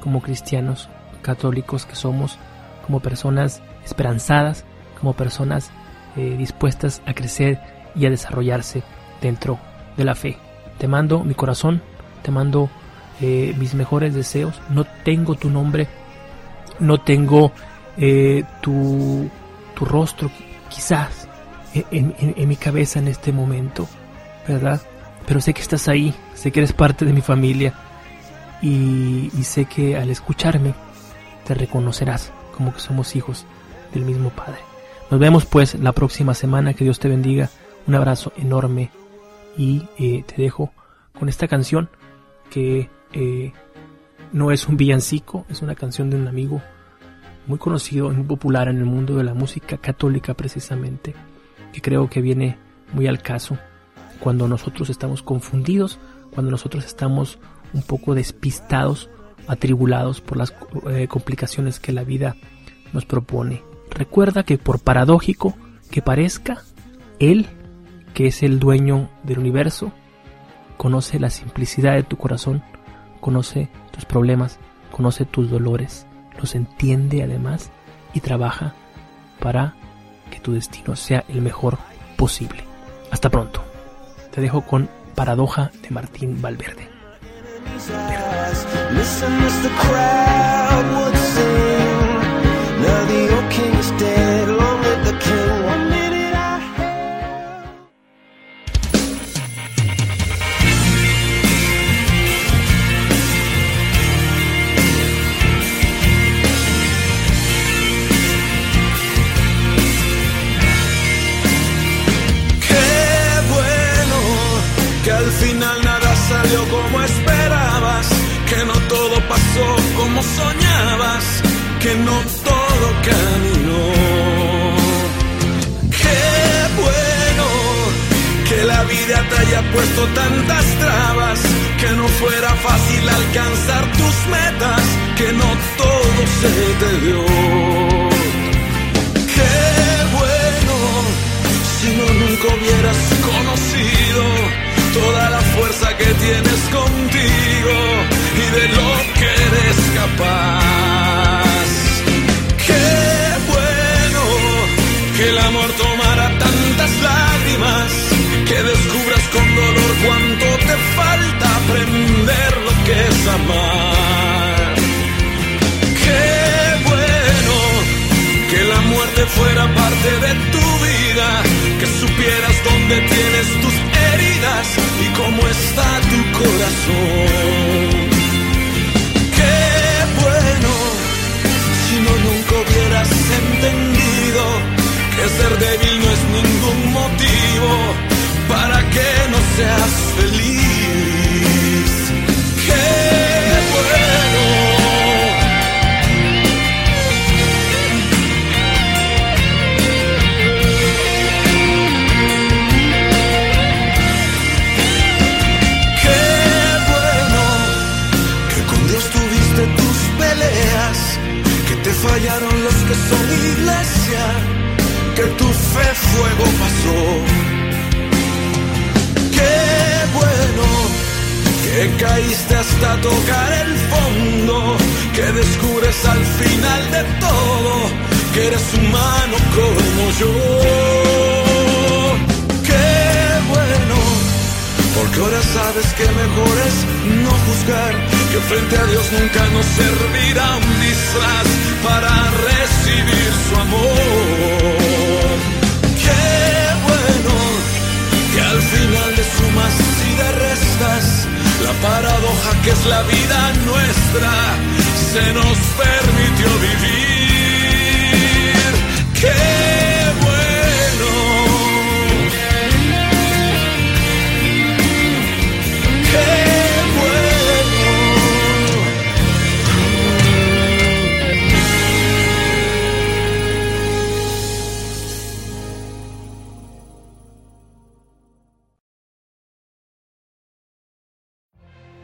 como cristianos católicos que somos, como personas esperanzadas, como personas eh, dispuestas a crecer y a desarrollarse dentro de la fe. Te mando mi corazón, te mando eh, mis mejores deseos. No tengo tu nombre, no tengo eh, tu, tu, rostro, quizás en, en, mi cabeza en este momento, ¿verdad? Pero sé que estás ahí, sé que eres parte de mi familia y, y sé que al escucharme te reconocerás como que somos hijos del mismo Padre. Nos vemos pues la próxima semana, que Dios te bendiga, un abrazo enorme y eh, te dejo con esta canción que eh, no es un villancico, es una canción de un amigo muy conocido, muy popular en el mundo de la música católica precisamente, que creo que viene muy al caso cuando nosotros estamos confundidos, cuando nosotros estamos un poco despistados, atribulados por las eh, complicaciones que la vida nos propone. Recuerda que por paradójico que parezca, Él, que es el dueño del universo, conoce la simplicidad de tu corazón, conoce tus problemas, conoce tus dolores, los entiende además y trabaja para que tu destino sea el mejor posible. Hasta pronto. Te dejo con Paradoja de Martín Valverde. Soñabas, que no todo caminó. Qué bueno que la vida te haya puesto tantas trabas, que no fuera fácil alcanzar tus metas, que no todo se te dio. Qué bueno si no nunca hubieras conocido toda la fuerza que tienes contigo de lo que eres capaz. Qué bueno que el amor tomara tantas lágrimas, que descubras con dolor cuánto te falta aprender lo que es amar. Qué bueno que la muerte fuera parte de tu vida, que supieras dónde tienes tus heridas y cómo está tu corazón. Ser débil no es ningún